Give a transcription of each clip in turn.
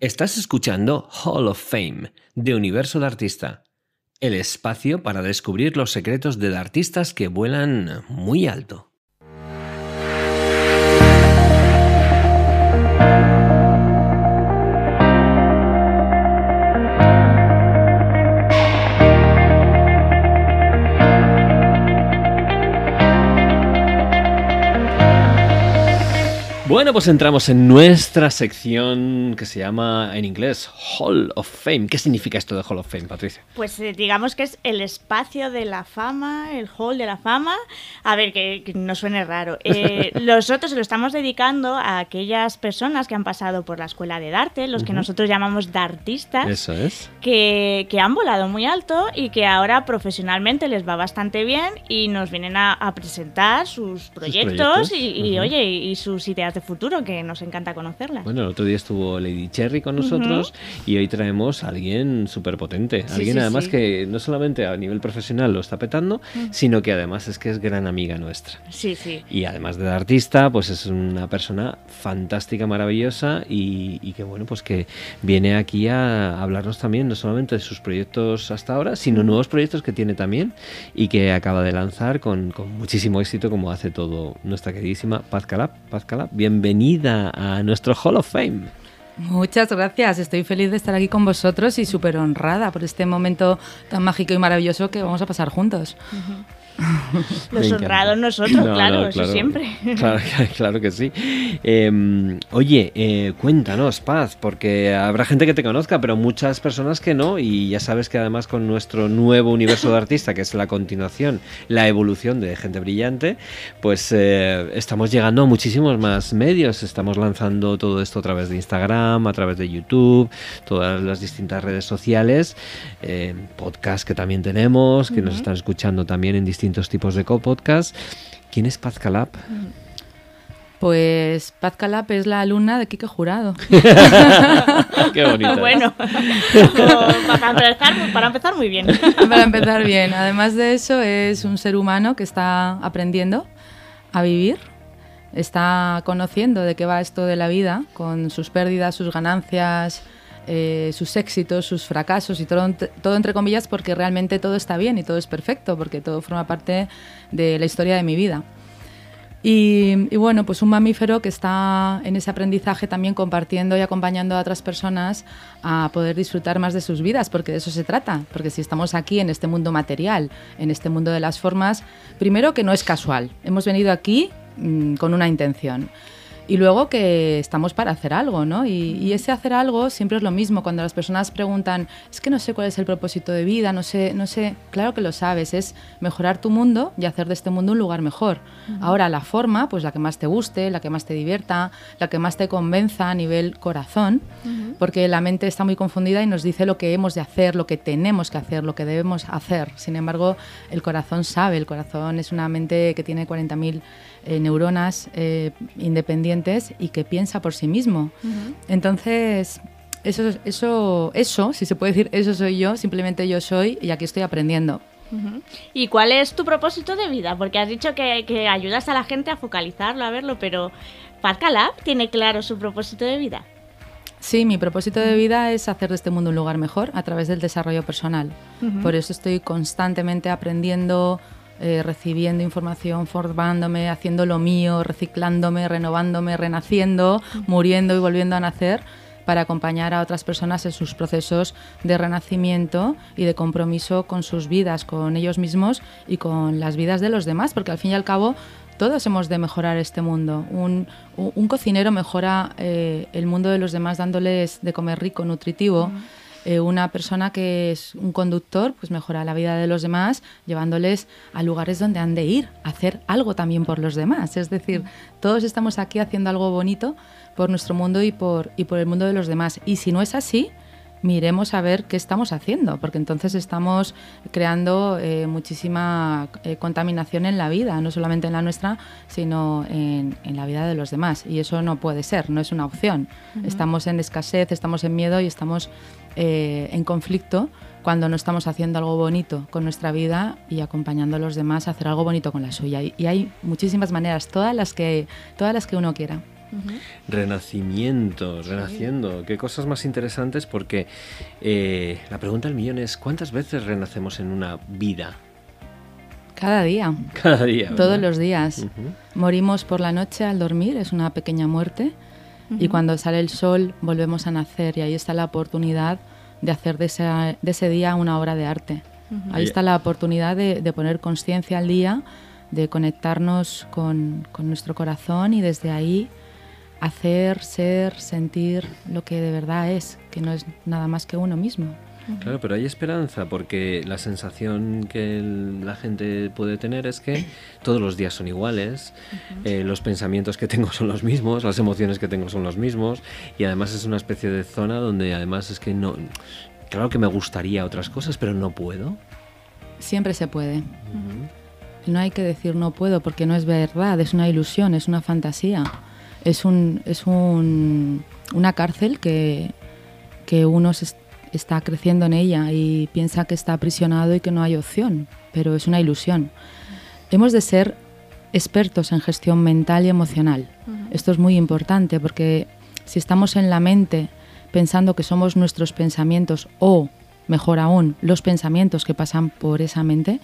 Estás escuchando Hall of Fame de Universo de Artista, el espacio para descubrir los secretos de artistas que vuelan muy alto. Bueno, pues entramos en nuestra sección que se llama en inglés Hall of Fame. ¿Qué significa esto de Hall of Fame, Patricia? Pues eh, digamos que es el espacio de la fama, el Hall de la fama. A ver, que, no suene raro. Eh, nosotros lo estamos dedicando a aquellas personas que han pasado por la escuela de arte, los que nosotros llamamos dartistas. Eso es. Que, que, han volado muy alto y que ahora profesionalmente les va bastante bien y nos vienen a, presentar sus proyectos, Y, oye, y sus ideas futuro, que nos encanta conocerla. Bueno, el otro día estuvo Lady Cherry con nosotros y hoy traemos a alguien súper potente. alguien además que no solamente a nivel profesional lo está petando, sino que además es que es gran amiga nuestra. Sí, sí. Y además de artista, pues es una persona fantástica, maravillosa y, que bueno, pues que viene aquí a hablarnos también no solamente de sus proyectos hasta ahora, sino nuevos proyectos que tiene también y que acaba de lanzar con, muchísimo éxito como hace todo nuestra queridísima Paz Calab. Paz Calab, bienvenida a nuestro Hall of Fame. Muchas gracias, estoy feliz de estar aquí con vosotros y súper honrada por este momento tan mágico y maravilloso que vamos a pasar juntos. Los honrados nosotros, claro, eso siempre. Claro, que sí. Em, oye, eh, cuéntanos, Paz, porque habrá gente que te conozca, pero muchas personas que no, y ya sabes que además con nuestro nuevo universo de artista, que es la continuación, la evolución de Gente Brillante, pues eh, estamos llegando a muchísimos más medios, estamos lanzando todo esto a través de Instagram, a través de YouTube, todas las distintas redes sociales, eh, podcast que también tenemos, que nos están escuchando también en distintos tipos de co-podcast. ¿Quién es Paz Calab? Pues Paz Calab es la alumna de Quique Jurado. Qué bonito. Bueno, para, empezar, para empezar muy bien. Para empezar bien. Además de eso, es un ser humano que está aprendiendo a vivir, está conociendo de qué va esto de la vida, con sus pérdidas, sus ganancias, eh, sus éxitos, sus fracasos y todo, todo entre comillas porque realmente todo está bien y todo es perfecto, porque todo forma parte de la historia de mi vida. Y, bueno, pues un mamífero que está en ese aprendizaje también compartiendo y acompañando a otras personas a poder disfrutar más de sus vidas, porque de eso se trata. Porque si estamos aquí en este mundo material, en este mundo de las formas, primero que no es casual. Hemos venido aquí mm, con una intención y luego que estamos para hacer algo, ¿no? Y, ese hacer algo siempre es lo mismo. Cuando las personas preguntan, es que no sé cuál es el propósito de vida, no sé, no sé, claro que lo sabes, es mejorar tu mundo y hacer de este mundo un lugar mejor. Ahora la forma, pues la que más te guste, la que más te divierta, la que más te convenza a nivel corazón, porque la mente está muy confundida y nos dice lo que hemos de hacer, lo que tenemos que hacer, lo que debemos hacer. Sin embargo, el corazón sabe, el corazón es una mente que tiene 40.000 eh, neuronas eh, independientes y que piensa por sí mismo. Entonces, eso, eso, eso, si se puede decir, eso soy yo, simplemente yo soy y aquí estoy aprendiendo. ¿Y cuál es tu propósito de vida? Porque has dicho que, que ayudas a la gente a focalizarlo, a verlo, pero Lab tiene claro su propósito de vida. Sí, mi propósito de vida es hacer de este mundo un lugar mejor a través del desarrollo personal. Por eso estoy constantemente aprendiendo, eh, recibiendo información, formándome, haciendo lo mío, reciclándome, renovándome, renaciendo, muriendo y volviendo a nacer para acompañar a otras personas en sus procesos de renacimiento y de compromiso con sus vidas, con ellos mismos y con las vidas de los demás, porque al fin y al cabo todos hemos de mejorar este mundo. Un, cocinero mejora eh, el mundo de los demás dándoles de comer rico, nutritivo. Eh, una persona que es un conductor, pues mejora la vida de los demás, llevándoles a lugares donde han de ir, hacer algo también por los demás. Es decir, todos estamos aquí haciendo algo bonito por nuestro mundo y por, y por el mundo de los demás. Y si no es así, miremos a ver qué estamos haciendo, porque entonces estamos creando eh, muchísima eh, contaminación en la vida, no solamente en la nuestra, sino en, la vida de los demás. Y eso no puede ser, no es una opción. Estamos en escasez, estamos en miedo y estamos eh, en conflicto cuando no estamos haciendo algo bonito con nuestra vida y acompañando a los demás a hacer algo bonito con la suya. Y, hay muchísimas maneras, todas las que, todas las que uno quiera. Renacimiento, renaciendo. Qué cosas más interesantes porque eh, la pregunta del millón es ¿cuántas veces renacemos en una vida? Cada día. Cada día. Todos los días. Morimos por la noche al dormir, es una pequeña muerte. Y cuando sale el sol volvemos a nacer y ahí está la oportunidad de hacer de ese, día una obra de arte. Ahí está la oportunidad de, poner conciencia al día, de conectarnos con, con nuestro corazón y desde ahí hacer, ser, sentir lo que de verdad es, que no es nada más que uno mismo. Claro, pero hay esperanza porque la sensación que la gente puede tener es que todos los días son iguales, eh, los pensamientos que tengo son los mismos, las emociones que tengo son los mismos y además es una especie de zona donde además es que no... Claro que me gustaría otras cosas, pero no puedo. Siempre se puede. No hay que decir no puedo porque no es verdad, es una ilusión, es una fantasía es, un, es un, una cárcel que, que uno está creciendo en ella y piensa que está aprisionado y que no hay opción, pero es una ilusión. Hemos de ser expertos en gestión mental y emocional. Esto es muy importante porque si estamos en la mente pensando que somos nuestros pensamientos o, mejor aún, los pensamientos que pasan por esa mente,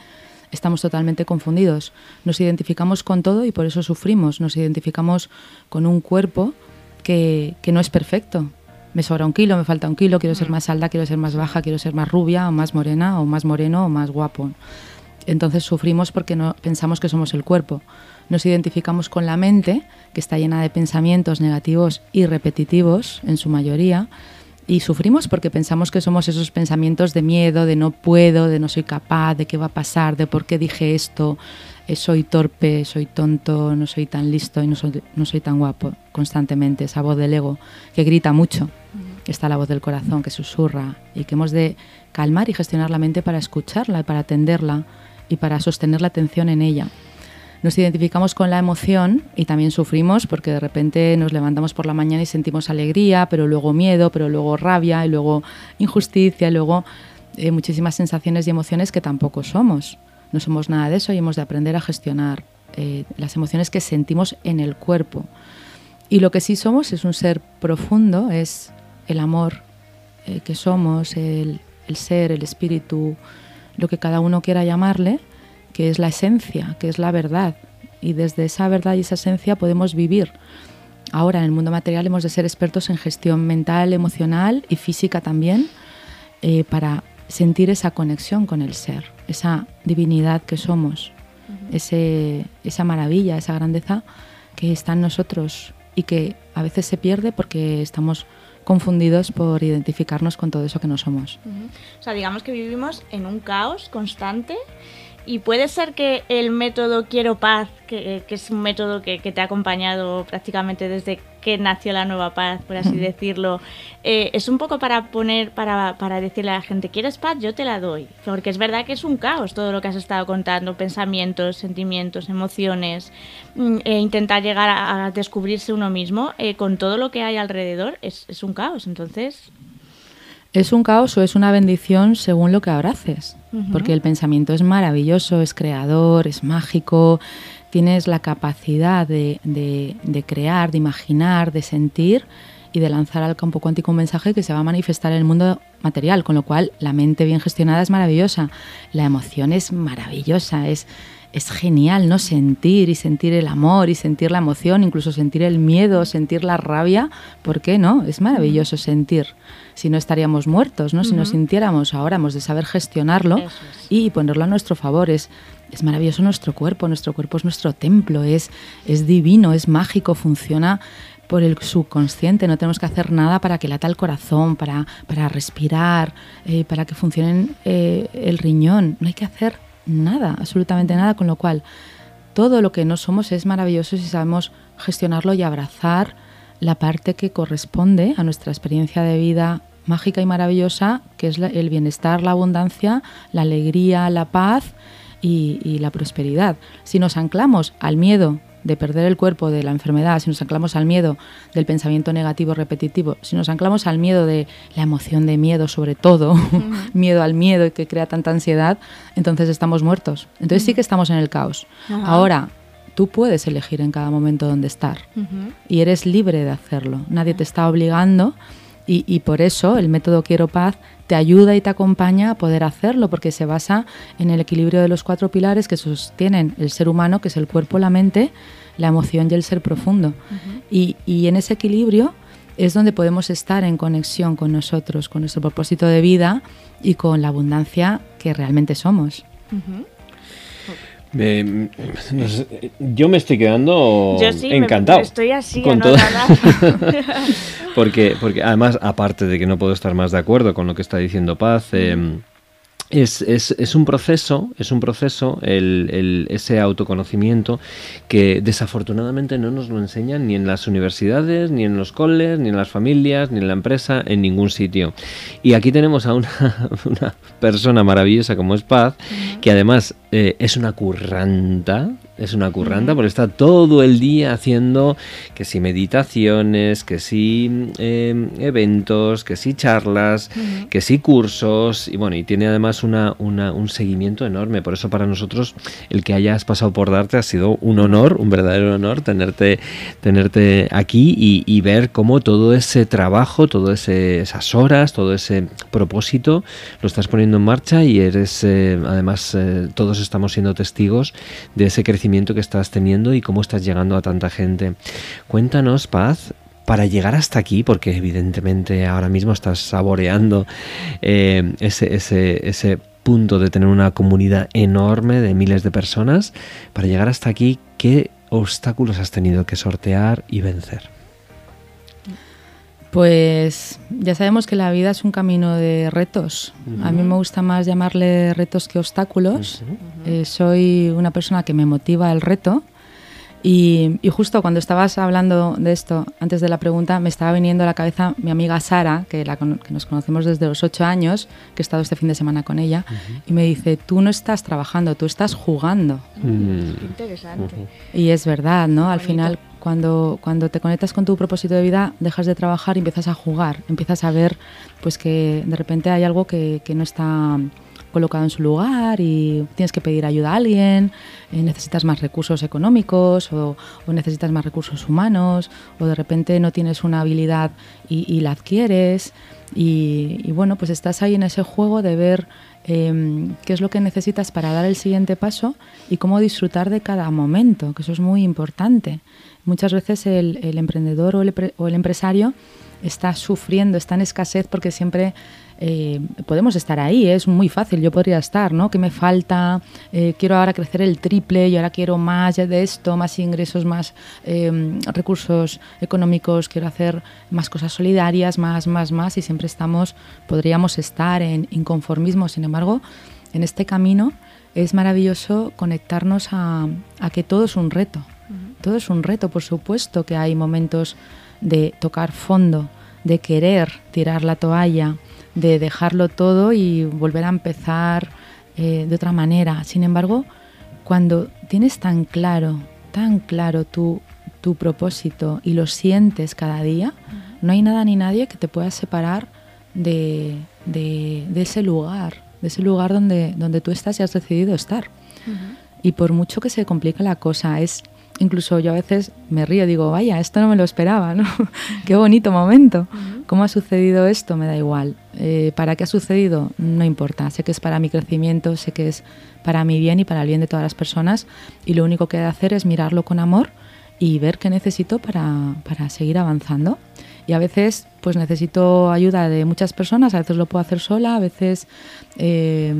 estamos totalmente confundidos. Nos identificamos con todo y por eso sufrimos. Nos identificamos con un cuerpo que, no es perfecto. Me sobra un kilo, me falta un kilo, quiero ser mm. más alta, quiero ser más baja, quiero ser más rubia o más morena o más moreno o más guapo. Entonces sufrimos porque no pensamos que somos el cuerpo. Nos identificamos con la mente, que está llena de pensamientos negativos y repetitivos en su mayoría, y sufrimos porque pensamos que somos esos pensamientos de miedo, de no puedo, de no soy capaz, de qué va a pasar, de por qué dije esto, eh, soy torpe, soy tonto, no soy tan listo y no soy, no soy tan guapo constantemente, esa voz del ego que grita mucho. Está la voz del corazón que susurra y que hemos de calmar y gestionar la mente para escucharla y para atenderla y para sostener la atención en ella nos identificamos con la emoción y también sufrimos porque de repente nos levantamos por la mañana y sentimos alegría, pero luego miedo, pero luego rabia y luego injusticia y luego eh, muchísimas sensaciones y emociones que tampoco somos. No somos nada de eso y hemos de aprender a gestionar eh, las emociones que sentimos en el cuerpo. Y lo que sí somos es un ser profundo, es el amor eh, que somos, el, el ser, el espíritu, lo que cada uno quiera llamarle que es la esencia, que es la verdad. Y desde esa verdad y esa esencia podemos vivir. Ahora, en el mundo material hemos de ser expertos en gestión mental, emocional y física también, eh, para sentir esa conexión con el ser, esa divinidad que somos, ese, esa maravilla, esa grandeza que está en nosotros y que a veces se pierde porque estamos confundidos por identificarnos con todo eso que no somos. O sea, digamos que vivimos en un caos constante y puede ser que el método Quiero Paz, que, es un método que, te ha acompañado prácticamente desde que nació la nueva paz, por así decirlo, eh, es un poco para poner, para, para decirle a la gente, ¿quieres paz? Yo te la doy. Porque es verdad que es un caos todo lo que has estado contando, pensamientos, sentimientos, emociones, mm, e intentar llegar a, descubrirse uno mismo eh, con todo lo que hay alrededor, es, es un caos. Entonces, es un caos o es una bendición según lo que abraces, porque el pensamiento es maravilloso, es creador, es mágico, tienes la capacidad de, crear, de imaginar, de sentir y de lanzar al campo cuántico un mensaje que se va a manifestar en el mundo material, con lo cual la mente bien gestionada es maravillosa, la emoción es maravillosa, es, es genial, ¿no? Sentir y sentir el amor y sentir la emoción, incluso sentir el miedo, sentir la rabia, ¿por qué no? Es maravilloso sentir. Si no estaríamos muertos, ¿no? Si nos sintiéramos, ahora hemos de saber gestionarlo y ponerlo a nuestro favor. Es, es maravilloso nuestro cuerpo, nuestro cuerpo es nuestro templo, es, es divino, es mágico, funciona por el subconsciente, no tenemos que hacer nada para que lata el corazón, para, para respirar, eh, para que funcione eh, el riñón, no hay que hacer nada, absolutamente nada, con lo cual todo lo que no somos es maravilloso si sabemos gestionarlo y abrazar la parte que corresponde a nuestra experiencia de vida mágica y maravillosa, que es el bienestar, la abundancia, la alegría, la paz y, y la prosperidad. Si nos anclamos al miedo, de perder el cuerpo, de la enfermedad, si nos anclamos al miedo del pensamiento negativo repetitivo, si nos anclamos al miedo de la emoción de miedo sobre todo, miedo al miedo que crea tanta ansiedad, entonces estamos muertos. Entonces sí que estamos en el caos. Ahora, tú puedes elegir en cada momento dónde estar y eres libre de hacerlo. Nadie te está obligando y, y, por eso el método Quiero Paz te ayuda y te acompaña a poder hacerlo, porque se basa en el equilibrio de los cuatro pilares que sostienen el ser humano, que es el cuerpo, la mente, la emoción y el ser profundo. y, y, en ese equilibrio es donde podemos estar en conexión con nosotros, con nuestro propósito de vida y con la abundancia que realmente somos yo me estoy quedando encantado. estoy así, con todo. porque, porque además, aparte de que no puedo estar más de acuerdo con lo que está diciendo Paz, eh, es, es, es, un proceso, es un proceso el, el, ese autoconocimiento que desafortunadamente no nos lo enseñan ni en las universidades, ni en los coles, ni en las familias, ni en la empresa, en ningún sitio. Y aquí tenemos a una, persona maravillosa como es Paz, que además eh, es una curranta, es una curranta porque está todo el día haciendo que si meditaciones, que si em, eventos, que si charlas, que si cursos. Y bueno, y tiene además una, un seguimiento enorme. Por eso para nosotros el que hayas pasado por darte ha sido un honor, un verdadero honor tenerte, tenerte aquí y, ver cómo todo ese trabajo, todas esas horas, todo ese propósito lo estás poniendo en marcha y eres eh, además eh, todos estamos siendo testigos de ese crecimiento que estás teniendo y cómo estás llegando a tanta gente. Cuéntanos, Paz, para llegar hasta aquí, porque evidentemente ahora mismo estás saboreando eh, ese, ese, ese punto de tener una comunidad enorme de miles de personas, para llegar hasta aquí, ¿qué obstáculos has tenido que sortear y vencer? Pues ya sabemos que la vida es un camino de retos. A mí me gusta más llamarle retos que obstáculos. Eh, soy una persona que me motiva el reto. Y, justo cuando estabas hablando de esto, antes de la pregunta, me estaba viniendo a la cabeza mi amiga Sara, que, la, que nos conocemos desde los ocho años, que he estado este fin de semana con ella, y me dice, tú no estás trabajando, tú estás jugando. Qué interesante. Y es verdad, ¿no? Al final cuando, cuando te conectas con tu propósito de vida, dejas de trabajar y empiezas a jugar, empiezas a ver pues que de repente hay algo que, que no está colocado en su lugar y tienes que pedir ayuda a alguien, eh, necesitas más recursos económicos o, necesitas más recursos humanos o de repente no tienes una habilidad y, la adquieres y, y, bueno, pues estás ahí en ese juego de ver Em, qué es lo que necesitas para dar el siguiente paso y cómo disfrutar de cada momento, que eso es muy importante. Muchas veces el, emprendedor o el, empresario está sufriendo, está en escasez porque siempre eh, podemos estar ahí, es muy fácil, yo podría estar, ¿no? ¿Qué me falta? Eh, quiero ahora crecer el triple y ahora quiero más de esto, más ingresos, más em, recursos económicos, quiero hacer más cosas solidarias, más, más, más, y siempre estamos, podríamos estar en inconformismo, sin embargo, en este camino es maravilloso conectarnos a, que todo es un reto, todo es un reto, por supuesto que hay momentos de tocar fondo, de querer tirar la toalla, de dejarlo todo y volver a empezar eh, de otra manera. Sin embargo, cuando tienes tan claro, tan claro tu, tu propósito y lo sientes cada día, no hay nada ni nadie que te pueda separar de, de, ese lugar, de ese lugar donde, donde tú estás y has decidido estar. Y por mucho que se complique la cosa, es incluso yo a veces me río, digo, vaya, esto no me lo esperaba, ¿no? Qué bonito momento. ¿Cómo ha sucedido esto? Me da igual. Eh, ¿Para qué ha sucedido? No importa. Sé que es para mi crecimiento, sé que es para mi bien y para el bien de todas las personas. Y lo único que he de hacer es mirarlo con amor y ver qué necesito para, para seguir avanzando. Y a veces pues necesito ayuda de muchas personas, a veces lo puedo hacer sola, a veces eh,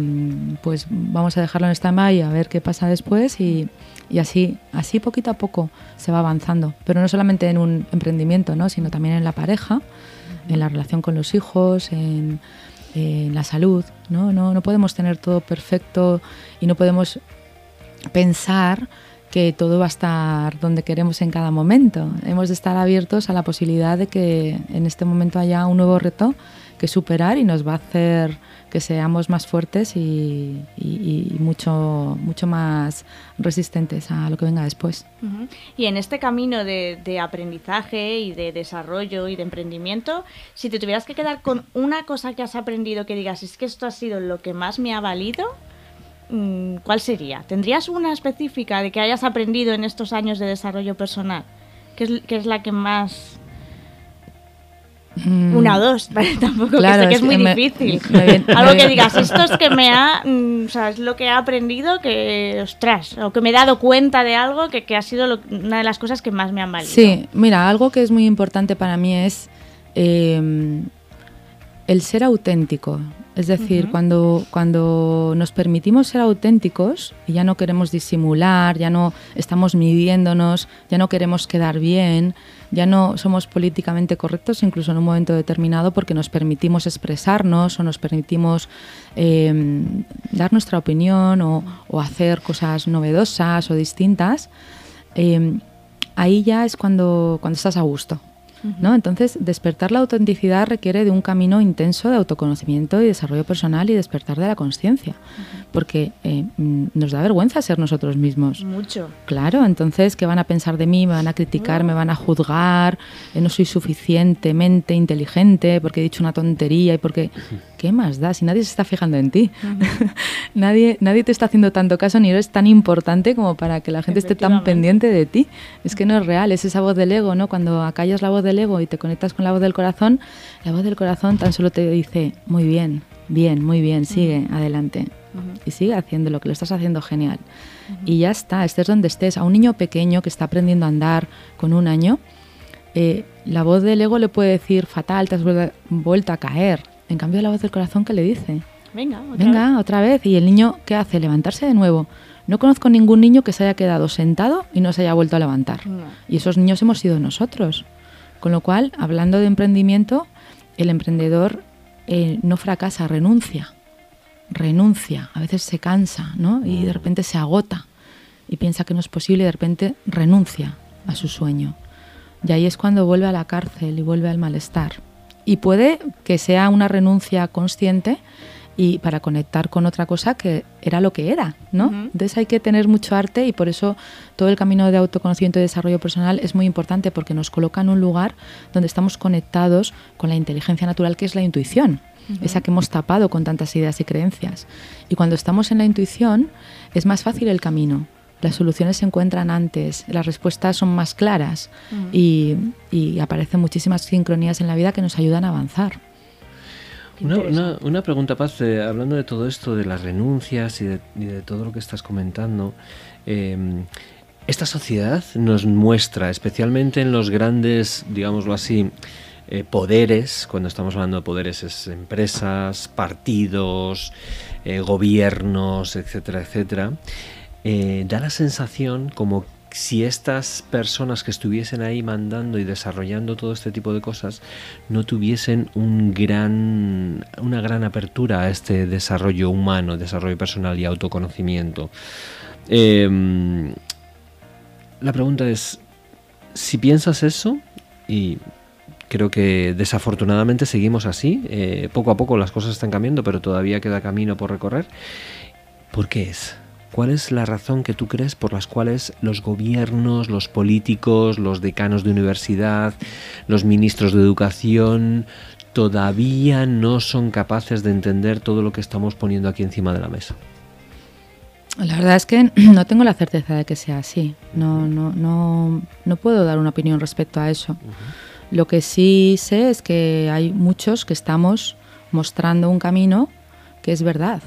pues vamos a dejarlo en stand-by a ver qué pasa después y, y así, así poquito a poco se va avanzando. Pero no solamente en un emprendimiento, ¿no? sino también en la pareja, en la relación con los hijos, en, la salud. ¿no? No, no podemos tener todo perfecto y no podemos pensar que todo va a estar donde queremos en cada momento. Hemos de estar abiertos a la posibilidad de que en este momento haya un nuevo reto que superar y nos va a hacer que seamos más fuertes y, mucho, mucho más resistentes a lo que venga después. Y en este camino de, aprendizaje y de desarrollo y de emprendimiento, si te tuvieras que quedar con una cosa que has aprendido que digas, es que esto ha sido lo que más me ha valido, mm, ¿cuál sería? ¿Tendrías una específica de que hayas aprendido en estos años de desarrollo personal? ¿Qué es, qué es la que más Mm, una o dos, tampoco Claro, que sé que es muy me- difícil. me Algo me que digas, esto es que me ha, mm, o sea, es lo que he aprendido que, ostras, o que me he dado cuenta de algo que, que ha sido lo- una de las cosas que más me han valido. Sí, mira, algo que es muy importante para mí es eh, el ser auténtico. Es decir, cuando, cuando nos permitimos ser auténticos y ya no queremos disimular, ya no estamos midiéndonos, ya no queremos quedar bien, ya no somos políticamente correctos incluso en un momento determinado porque nos permitimos expresarnos o nos permitimos eh, dar nuestra opinión o, hacer cosas novedosas o distintas, eh, ahí ya es cuando, cuando estás a gusto. ¿No? Entonces, despertar la autenticidad requiere de un camino intenso de autoconocimiento y desarrollo personal y despertar de la conciencia, porque eh, mm, nos da vergüenza ser nosotros mismos. Mucho. Claro, entonces, ¿qué van a pensar de mí? ¿Me van a criticar? ¿Me van a juzgar? Eh, ¿No soy suficientemente inteligente porque he dicho una tontería? y porque ¿Qué más da? Si nadie se está fijando en ti. nadie, nadie te está haciendo tanto caso ni eres tan importante como para que la gente esté tan pendiente de ti. Es que no es real, es esa voz del ego, ¿no? Cuando acallas la voz del ego y te conectas con la voz del corazón, la voz del corazón tan solo te dice, muy bien, bien, muy bien, sigue, adelante. Y sigue haciendo lo que lo estás haciendo genial. Y ya está, estés donde estés. A un niño pequeño que está aprendiendo a andar con un año, eh, la voz del ego le puede decir, fatal, te has vuel- vuelto a caer. En cambio, la voz del corazón que le dice, Venga, otra venga, vez. otra vez. Y el niño, ¿qué hace? Levantarse de nuevo. No conozco ningún niño que se haya quedado sentado y no se haya vuelto a levantar. No. Y esos niños hemos sido nosotros. Con lo cual, hablando de emprendimiento, el emprendedor eh, no fracasa, renuncia. Renuncia. A veces se cansa, ¿no? Y de repente se agota y piensa que no es posible y de repente renuncia a su sueño. Y ahí es cuando vuelve a la cárcel y vuelve al malestar. Y puede que sea una renuncia consciente y para conectar con otra cosa que era lo que era, ¿no? Ujú. Entonces hay que tener mucho arte y por eso todo el camino de autoconocimiento y desarrollo personal es muy importante porque nos coloca en un lugar donde estamos conectados con la inteligencia natural que es la intuición, esa que hemos tapado con tantas ideas y creencias. Y cuando estamos en la intuición es más fácil el camino. Las soluciones se encuentran antes, las respuestas son más claras y, y aparecen muchísimas sincronías en la vida que nos ayudan a avanzar. Una, una- una pregunta, Paz, eh, hablando de todo esto, de las renuncias y de, y de todo lo que estás comentando. eh, esta sociedad nos muestra, especialmente en los grandes, digámoslo así, eh, poderes, cuando estamos hablando de poderes, es empresas, partidos, eh, gobiernos, etcétera, etcétera, eh, da la sensación como si estas personas que estuviesen ahí mandando y desarrollando todo este tipo de cosas no tuviesen un gran, una gran apertura a este desarrollo humano, desarrollo personal y autoconocimiento. Em, la pregunta es, si piensas eso, y creo que desafortunadamente seguimos así, eh, poco a poco las cosas están cambiando, pero todavía queda camino por recorrer, ¿por qué es? ¿Cuál es la razón que tú crees por las cuales los gobiernos, los políticos, los decanos de universidad, los ministros de educación todavía no son capaces de entender todo lo que estamos poniendo aquí encima de la mesa? La verdad es que no tengo la certeza de que sea así. No, no, no, no puedo dar una opinión respecto a eso. Lo que sí sé es que hay muchos que estamos mostrando un camino que es verdad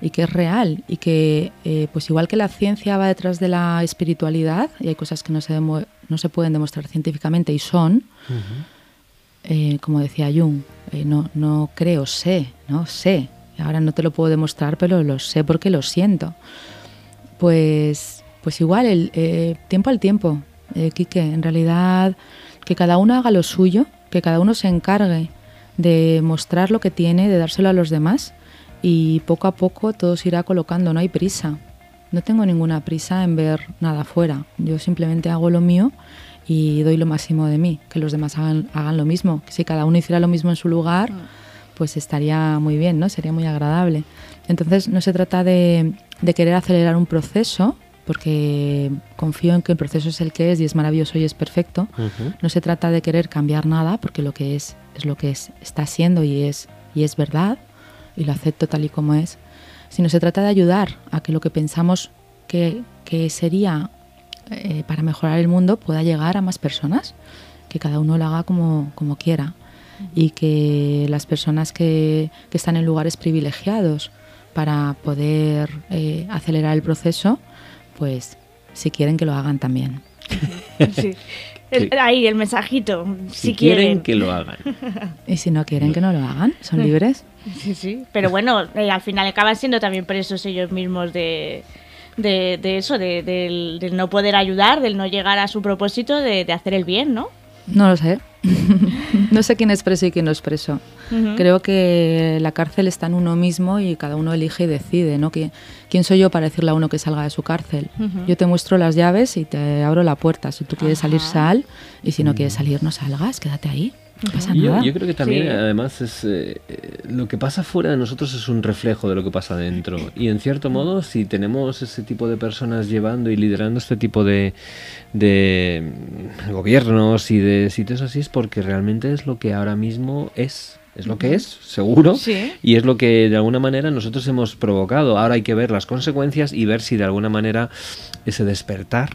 y que es real y que, eh, pues igual que la ciencia va detrás de la espiritualidad y hay cosas que no se, no se pueden demostrar científicamente y son, eh, como decía Jung, eh, no, no creo, sé, no sé. Ahora no te lo puedo demostrar, pero lo sé porque lo siento. Pues, pues igual, el tiempo al tiempo, Quique. En realidad, que cada uno haga lo suyo, que cada uno se encargue de mostrar lo que tiene, de dárselo a los demás y poco a poco todo se irá colocando, no hay prisa. No tengo ninguna prisa en ver nada afuera. Yo simplemente hago lo mío y doy lo máximo de mí, que los demás hagan, hagan lo mismo. Si cada uno hiciera lo mismo en su lugar, pues estaría muy bien, ¿no? Sería muy agradable. Entonces no se trata de, de querer acelerar un proceso, porque confío en que el proceso es el que es y es maravilloso y es perfecto. No se trata de querer cambiar nada, porque lo que es es lo que es, está siendo y es, y es verdad, y lo acepto tal y como es. sino se trata de ayudar a que lo que pensamos que, que sería eh, para mejorar el mundo pueda llegar a más personas, que cada uno lo haga como, como quiera y que las personas que, que, están en lugares privilegiados para poder eh, acelerar el proceso, pues si quieren que lo hagan también. Sí. El- ahí, el mensajito. Si, Si quieren que lo hagan. Y si no quieren que no lo hagan, son libres. Sí, sí. Pero bueno, eh, al final acaban siendo también presos ellos mismos de, de, de eso, de, del, del no poder ayudar, del no llegar a su propósito de, de hacer el bien, ¿no? No lo sé. no sé quién es preso y quién no es preso. Creo que la cárcel está en uno mismo y cada uno elige y decide, ¿no? ¿Qui- ¿Quién soy yo para decirle a uno que salga de su cárcel? Yo te muestro las llaves y te abro la puerta. Si tú quieres salir, sal. Y si no quieres salir, no salgas, quédate ahí. No pasa Y Yo, creo que también, Sí. además, es eh, eh, lo que pasa fuera de nosotros es un reflejo de lo que pasa dentro. Y en cierto modo, si tenemos ese tipo de personas llevando y liderando este tipo de, de gobiernos y de sitios así, es porque realmente es lo que ahora mismo es. Es lo que es, seguro. Sí. Y es lo que de alguna manera nosotros hemos provocado. Ahora hay que ver las consecuencias y ver si de alguna manera ese despertar,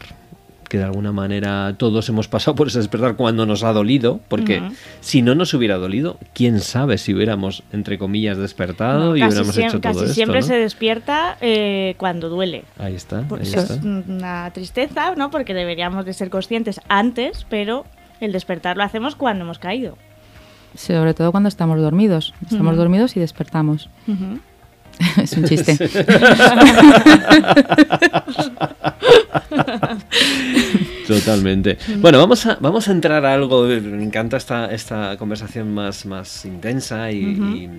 que de alguna manera todos hemos pasado por ese despertar cuando nos ha dolido, porque si no nos hubiera dolido, quién sabe si hubiéramos, entre comillas, despertado y casi hubiéramos hecho todo casi esto. siempre ¿no? se despierta eh, cuando duele. Ahí está, Por ahí eso está. es una tristeza, ¿no? Porque deberíamos de ser conscientes antes, pero el despertar lo hacemos cuando hemos caído. Sobre todo cuando estamos dormidos. Estamos dormidos y despertamos. es un chiste. Totalmente. Bueno, vamos a, vamos a entrar a algo. Me encanta esta, esta conversación más, más intensa y, Ujú. y-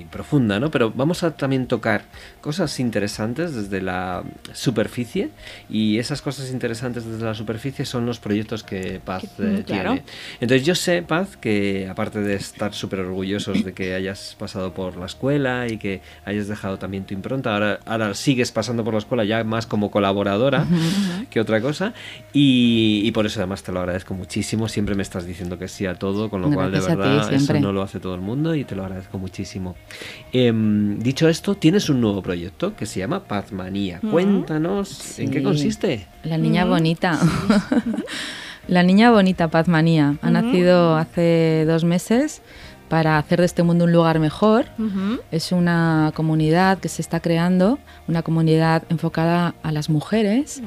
y profunda, ¿no? Pero vamos a también tocar cosas interesantes desde la superficie. Y esas cosas interesantes desde la superficie son los proyectos que Paz eh, claro. tiene. Entonces, yo sé, Paz, que aparte de estar súper orgullosos de que hayas pasado por la escuela y que hayas dejado también tu impronta, ahora, ahora sigues pasando por la escuela ya más como colaboradora que otra cosa. Y, y por eso además te lo agradezco muchísimo. Siempre me estás diciendo que sí a todo, con lo cual de a ti, verdad eso no lo hace todo el mundo y te lo agradezco muchísimo. Em, dicho esto, tienes un nuevo proyecto que se llama Pazmanía. Ujú. Cuéntanos en qué Sí. consiste. La niña Mm. bonita. La niña bonita, Pazmanía. Ha Ujú. nacido hace dos meses para hacer de este mundo un lugar mejor. Es una comunidad que se está creando, una comunidad enfocada a las mujeres.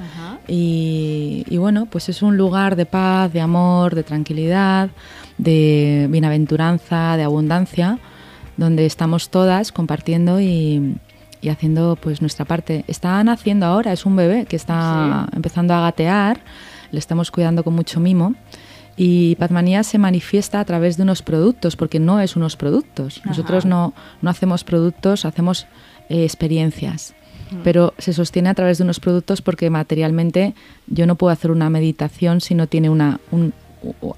Y, y bueno, pues es un lugar de paz, de amor, de tranquilidad, de bienaventuranza, de abundancia, donde estamos todas compartiendo y, y haciendo pues nuestra parte. Está naciendo ahora, es un bebé que está empezando a gatear, le estamos cuidando con mucho mimo. Y Pazmanía se manifiesta a través de unos productos, porque no es unos productos. Ajá. Nosotros no, no hacemos productos, hacemos eh, experiencias. Pero se sostiene a través de unos productos porque materialmente yo no puedo hacer una meditación si no tiene una un-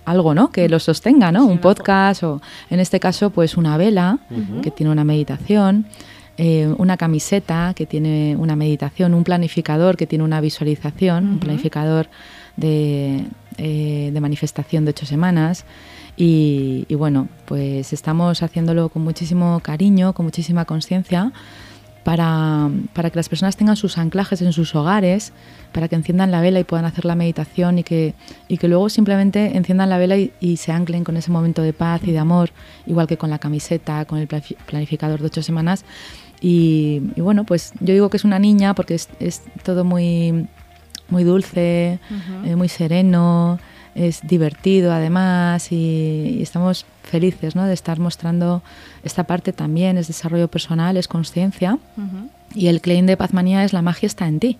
algo no que lo sostenga no Sí, un podcast o en este caso pues una vela que tiene una meditación eh, una camiseta que tiene una meditación un planificador que tiene una visualización un planificador de, eh, de manifestación de ocho semanas y, bueno pues estamos haciéndolo con muchísimo cariño con muchísima conciencia para, para que las personas tengan sus anclajes en sus hogares, para que enciendan la vela y puedan hacer la meditación y que, y que luego simplemente enciendan la vela y, se anclen con ese momento de paz y de amor, igual que con la camiseta, con el planificador de ocho semanas. Y, bueno, pues yo digo que es una niña porque es todo muy, muy dulce, eh, muy sereno, es divertido además y, y estamos felices ¿no? de estar mostrando esta parte también, es desarrollo personal, es conciencia y el claim de Pazmanía es la magia está en ti.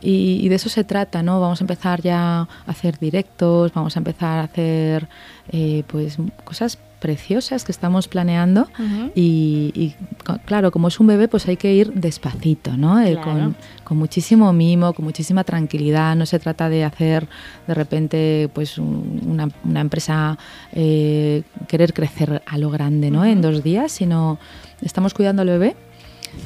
Y de eso se trata, ¿no? Vamos a empezar ya a hacer directos, vamos a empezar a hacer eh, pues cosas preciosas que estamos planeando y, y, claro, como es un bebé, pues hay que ir despacito, ¿no? Eh, con, con muchísimo mimo, con muchísima tranquilidad. No se trata de hacer de repente pues un- una, una empresa eh, querer crecer a lo grande, ¿no? En dos días, sino estamos cuidando al bebé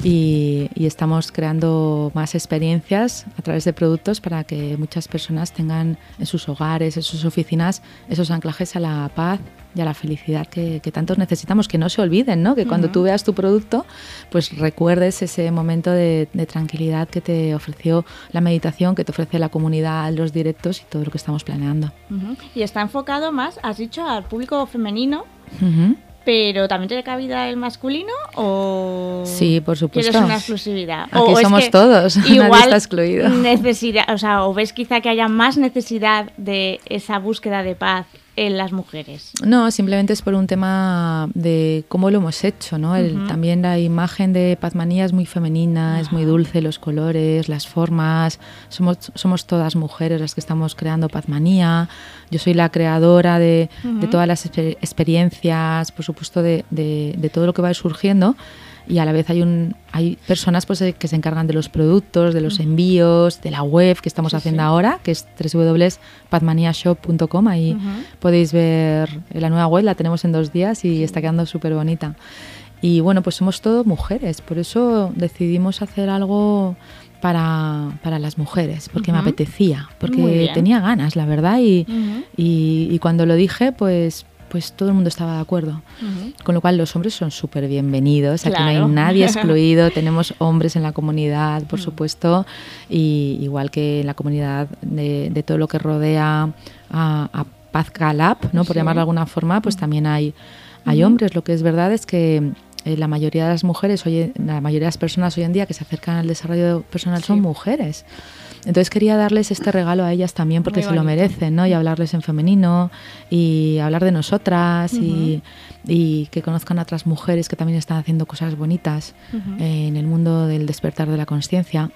y, estamos creando más experiencias a través de productos para que muchas personas tengan en sus hogares, en sus oficinas, esos anclajes a la paz y a la felicidad que, tantos necesitamos, que no se olviden, ¿no? que cuando tú veas tu producto, pues recuerdes ese momento de, tranquilidad que te ofreció la meditación, que te ofrece la comunidad, los directos y todo lo que estamos planeando. Y está enfocado más, has dicho, al público femenino. Pero también tiene cabida el masculino o sí, por supuesto. ¿Quieres una exclusividad? Aquí somos todos, igual nadie está excluido. Necesidad, o sea, o ves quizá que haya más necesidad de esa búsqueda de paz en las mujeres? No, simplemente es por un tema de cómo lo hemos hecho, ¿no? También la imagen de Pazmanía es muy femenina, es muy dulce, los colores, las formas, somos, somos todas mujeres las que estamos creando Pazmanía, yo soy la creadora de, todas las experiencias, por supuesto, de, de todo lo que va surgiendo y a la vez hay un hay personas pues eh, que se encargan de los productos, de los envíos, de la web que estamos haciendo ahora, que es www.padmaniashop.com, ahí podéis ver la nueva web, la tenemos en dos días y está quedando súper bonita. Y bueno, pues somos todos mujeres, por eso decidimos hacer algo para, las mujeres, porque me apetecía, porque tenía ganas, la verdad, y, y, cuando lo dije, pues pues todo el mundo estaba de acuerdo. Con lo cual los hombres son súper bienvenidos, aquí no hay nadie excluido, tenemos hombres en la comunidad, por mm. supuesto, y igual que en la comunidad de, todo lo que rodea a, a Paz ¿no? por llamarlo de alguna forma, pues mm. también hay, hay hombres. Lo que es verdad es que eh, la mayoría de las mujeres, hoy, la mayoría de las personas hoy en día que se acercan al desarrollo personal son mujeres. Entonces quería darles este regalo a ellas también porque se lo merecen, ¿no? Y hablarles en femenino y hablar de nosotras y, que conozcan a otras mujeres que también están haciendo cosas bonitas en el mundo del despertar de la conciencia.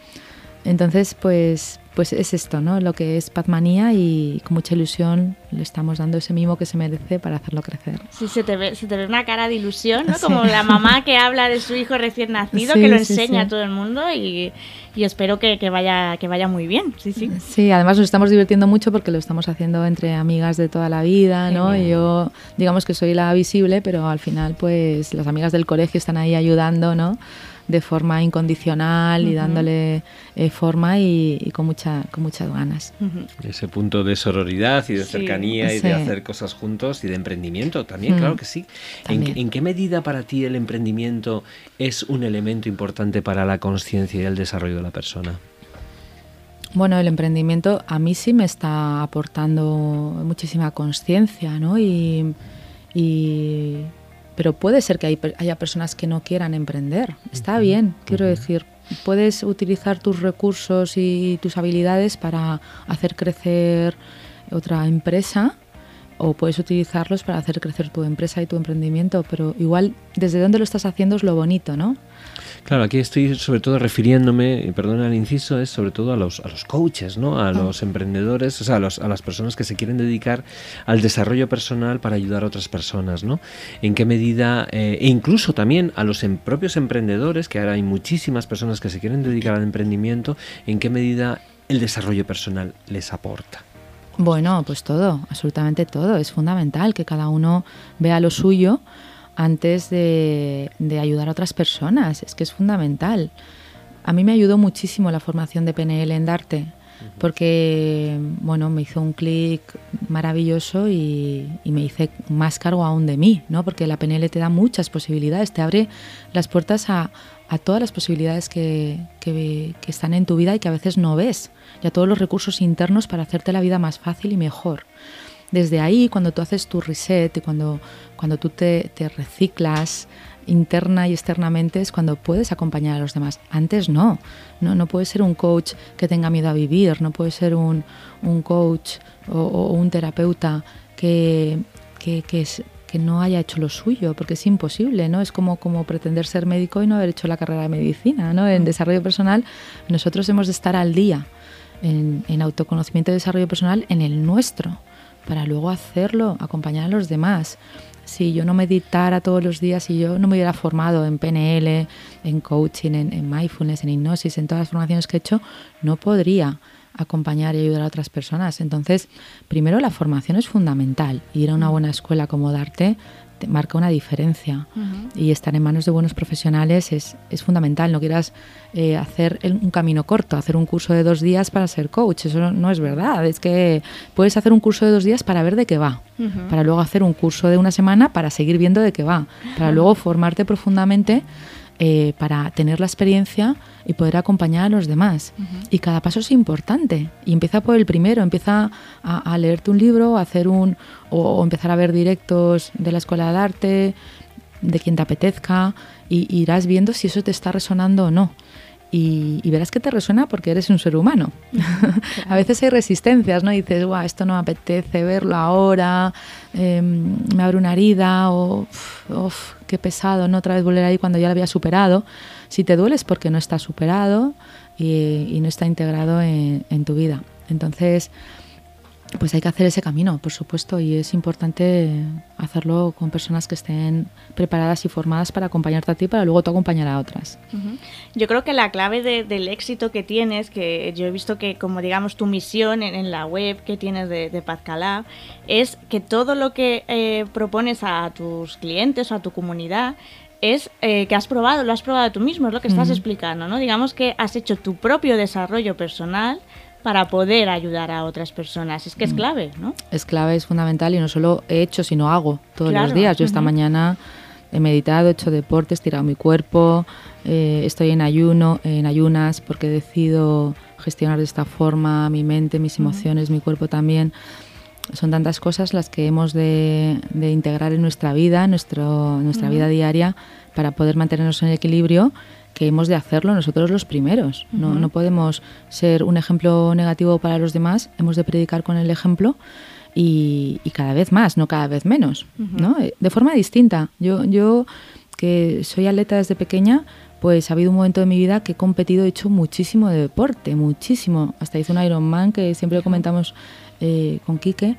Entonces, pues, pues es esto, ¿no? Lo que es Pazmanía y con mucha ilusión le estamos dando ese mimo que se merece para hacerlo crecer. Sí, se te ve, se te ve una cara de ilusión, ¿no? Como la mamá que habla de su hijo recién nacido, que lo enseña a todo el mundo y, y espero que, que, vaya, que vaya muy bien. Sí, sí. Sí, además nos estamos divirtiendo mucho porque lo estamos haciendo entre amigas de toda la vida, ¿no? Y yo, digamos que soy la visible, pero al final, pues las amigas del colegio están ahí ayudando, ¿no? De forma incondicional y dándole eh, forma y, con, mucha, con muchas ganas. Ese punto de sororidad y de cercanía y de hacer cosas juntos y de emprendimiento también, claro que sí. ¿En, qué medida para ti el emprendimiento es un elemento importante para la conciencia y el desarrollo de la persona? Bueno, el emprendimiento a mí sí me está aportando muchísima conciencia, ¿no? y pero puede ser que haya personas que no quieran emprender. Está bien, quiero decir, puedes utilizar tus recursos y tus habilidades para hacer crecer otra empresa o puedes utilizarlos para hacer crecer tu empresa y tu emprendimiento, pero igual desde dónde lo estás haciendo es lo bonito, ¿no? Claro, aquí estoy sobre todo refiriéndome, y perdona el inciso, es sobre todo a los, a los coaches, ¿no? a ah. los emprendedores, o sea, a, los, a, las personas que se quieren dedicar al desarrollo personal para ayudar a otras personas. ¿no? En qué medida, eh, e incluso también a los em, propios emprendedores, que ahora hay muchísimas personas que se quieren dedicar al emprendimiento, en qué medida el desarrollo personal les aporta. Bueno, pues todo, absolutamente todo. Es fundamental que cada uno vea lo suyo antes de, ayudar a otras personas. Es que es fundamental. A mí me ayudó muchísimo la formación de PNL en Darte, porque bueno, me hizo un clic maravilloso y, me hice más cargo aún de mí, ¿no? porque la PNL te da muchas posibilidades, te abre las puertas a, todas las posibilidades que, que, están en tu vida y que a veces no ves, y a todos los recursos internos para hacerte la vida más fácil y mejor desde ahí, cuando tú haces tu reset y cuando, cuando tú te, reciclas interna y externamente es cuando puedes acompañar a los demás. Antes no. No, no puedes ser un coach que tenga miedo a vivir, no puedes ser un, coach o, un terapeuta que, que, que, no haya hecho lo suyo, porque es imposible, ¿no? Es como, como pretender ser médico y no haber hecho la carrera de medicina, ¿no? En mm. desarrollo personal nosotros hemos de estar al día en, en autoconocimiento y desarrollo personal en el nuestro para luego hacerlo, acompañar a los demás. Si yo no meditara todos los días, si yo no me hubiera formado en PNL, en coaching, en, mindfulness, en hipnosis, en todas las formaciones que he hecho, no podría acompañar y ayudar a otras personas. Entonces, primero la formación es fundamental. Ir a una buena escuela como Darte marca una diferencia. Y estar en manos de buenos profesionales es, es fundamental. No quieras eh, hacer un camino corto, hacer un curso de dos días para ser coach. Eso no es verdad. Es que puedes hacer un curso de dos días para ver de qué va, para luego hacer un curso de una semana para seguir viendo de qué va, para luego formarte profundamente eh, para tener la experiencia y poder acompañar a los demás. Y cada paso es importante. Y empieza por el primero, empieza a, leerte un libro, a hacer un, o, empezar a ver directos de la escuela de arte, de quien te apetezca, y, irás viendo si eso te está resonando o no. Y, verás que te resuena porque eres un ser humano. a veces hay resistencias, ¿no? Y dices, Guau, esto no me apetece verlo ahora, em, me abre una herida, o uf, qué pesado, ¿no? Otra vez volver ahí cuando ya lo había superado. Si te duele es porque no está superado y, no está integrado en, en tu vida. Entonces, pues hay que hacer ese camino, por supuesto, y es importante hacerlo con personas que estén preparadas y formadas para acompañarte a ti, para luego tú acompañar a otras. Yo creo que la clave del éxito que tienes, que yo he visto que como digamos tu misión en, la web que tienes de, de Pazcalab, es que todo lo que eh, propones a tus clientes o a tu comunidad es eh, que has probado, lo has probado tú mismo, es lo que estás explicando, ¿no? Digamos que has hecho tu propio desarrollo personal para poder ayudar a otras personas. Es que es mm. clave, ¿no? Es clave, es fundamental y no solo he hecho, sino hago todos los días. Yo esta mañana he meditado, he hecho deportes, he tirado mi cuerpo, eh, estoy en ayuno, en ayunas porque decido gestionar de esta forma mi mente, mis emociones, mi cuerpo también. Son tantas cosas las que hemos de, integrar en nuestra vida, nuestro, nuestra vida diaria, para poder mantenernos en equilibrio que hemos de hacerlo nosotros los primeros. no, no, podemos ser un ejemplo negativo para los demás, hemos de predicar con el ejemplo y, cada vez más, no cada vez menos, ¿no? Eh, de forma distinta. Yo, yo, que soy atleta desde pequeña, pues ha habido un momento de mi vida que he competido, he hecho muchísimo de deporte, muchísimo. Hasta hice un Ironman que siempre comentamos eh, con Quique.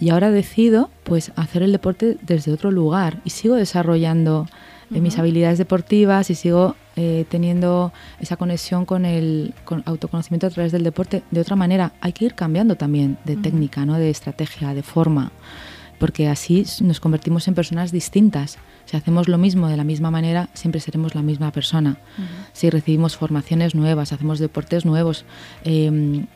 Y ahora decido pues hacer el deporte desde otro lugar y sigo desarrollando de mis habilidades deportivas y sigo eh, teniendo esa conexión con el autoconocimiento a través del deporte de otra manera. Hay que ir cambiando también de técnica, ¿no? de estrategia, de forma, porque así nos convertimos en personas distintas. Si hacemos lo mismo de la misma manera, siempre seremos la misma persona. Si recibimos formaciones nuevas, hacemos deportes nuevos, em,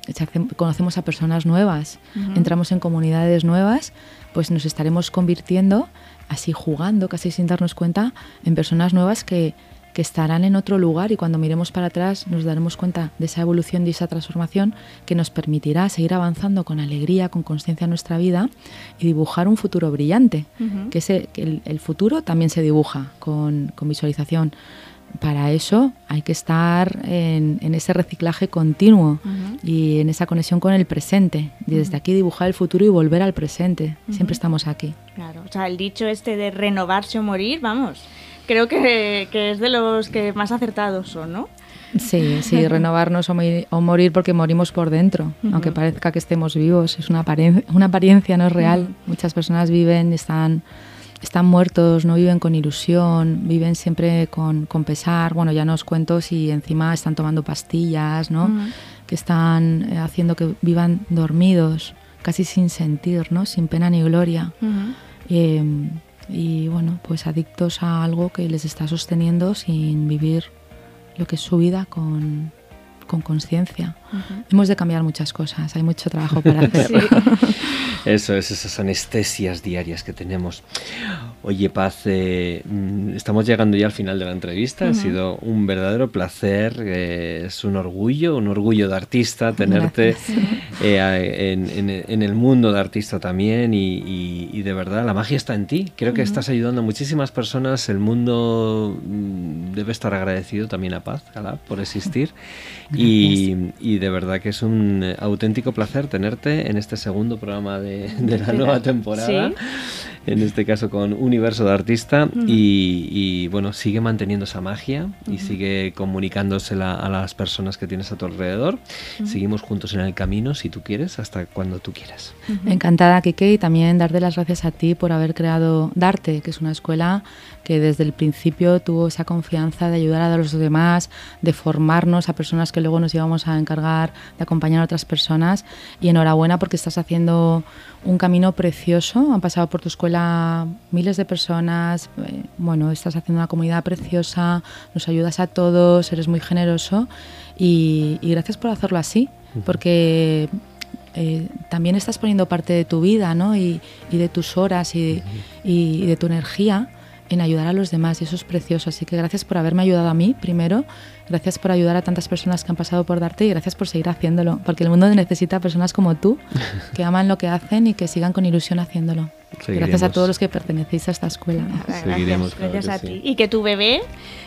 conocemos a personas nuevas, entramos en comunidades nuevas, pues nos estaremos convirtiendo así jugando, casi sin darnos cuenta, en personas nuevas que, que estarán en otro lugar y cuando miremos para atrás nos daremos cuenta de esa evolución y esa transformación que nos permitirá seguir avanzando con alegría, con conciencia en nuestra vida y dibujar un futuro brillante, que, ese, que el, futuro también se dibuja con, con visualización para eso hay que estar en, ese reciclaje continuo y en esa conexión con el presente. Y desde aquí dibujar el futuro y volver al presente. Siempre estamos aquí. Claro, o sea, el dicho este de renovarse o morir, vamos, creo que, es de los que más acertados son, ¿no? Sí, sí, renovarnos o, morir, porque morimos por dentro, aunque parezca que estemos vivos, es una, apariencia, una apariencia no es real. Muchas personas viven, están están muertos, no viven con ilusión, viven siempre con, con, pesar. Bueno, ya no os cuento si encima están tomando pastillas, ¿no? Que están eh, haciendo que vivan dormidos, casi sin sentir, ¿no? Sin pena ni gloria. Em, y bueno, pues adictos a algo que les está sosteniendo sin vivir lo que es su vida con, Hemos de cambiar muchas cosas, hay mucho trabajo para hacer. Eso es, esas anestesias diarias que tenemos. Oye, Paz, eh, mm, estamos llegando ya al final de la entrevista. Ha sido un verdadero placer, eh, es un orgullo, un orgullo de artista tenerte eh, en, el mundo de artista también y, de verdad la magia está en ti. Creo que estás ayudando a muchísimas personas. El mundo mm, debe estar agradecido también a Paz, por existir. Y, y, de verdad que es un auténtico placer tenerte en este segundo programa de, la nueva temporada. En este caso con Universo de Artista. y, bueno, sigue manteniendo esa magia y sigue comunicándosela a las personas que tienes a tu alrededor. Seguimos juntos en el camino, si tú quieres, hasta cuando tú quieras. Encantada, Kike, y también darte las gracias a ti por haber creado Darte, que es una escuela que desde el principio tuvo esa confianza de ayudar a los demás, de formarnos a personas que luego nos íbamos a encargar de acompañar a otras personas. Y enhorabuena porque estás haciendo un camino precioso. Han pasado por tu escuela miles de personas, eh, bueno, estás haciendo una comunidad preciosa, nos ayudas a todos, eres muy generoso y, gracias por hacerlo así, porque eh, también estás poniendo parte de tu vida ¿no? y, de tus horas y, y de tu energía en ayudar a los demás y eso es precioso. Así que gracias por haberme ayudado a mí primero, gracias por ayudar a tantas personas que han pasado por darte y gracias por seguir haciéndolo, porque el mundo necesita personas como tú que aman lo que hacen y que sigan con ilusión haciéndolo. Gracias a todos los que pertenecéis a esta escuela. Seguiremos, gracias, a ti. Y que tu bebé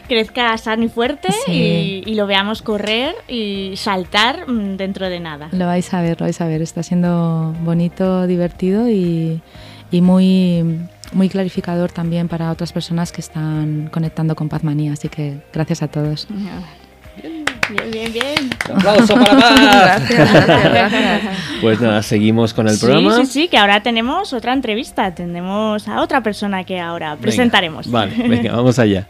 crezca sano y fuerte y, y, lo veamos correr y saltar mm, dentro de nada. Lo vais a ver, lo vais a ver. Está siendo bonito, divertido y, y muy muy clarificador también para otras personas que están conectando con Pazmanía. Así que gracias a todos. Bien, bien, bien. aplauso para Paz. gracias, gracias, Pues nada, seguimos con el programa. Sí, sí, que ahora tenemos otra entrevista. Tenemos a otra persona que ahora presentaremos. vale, venga, vamos allá.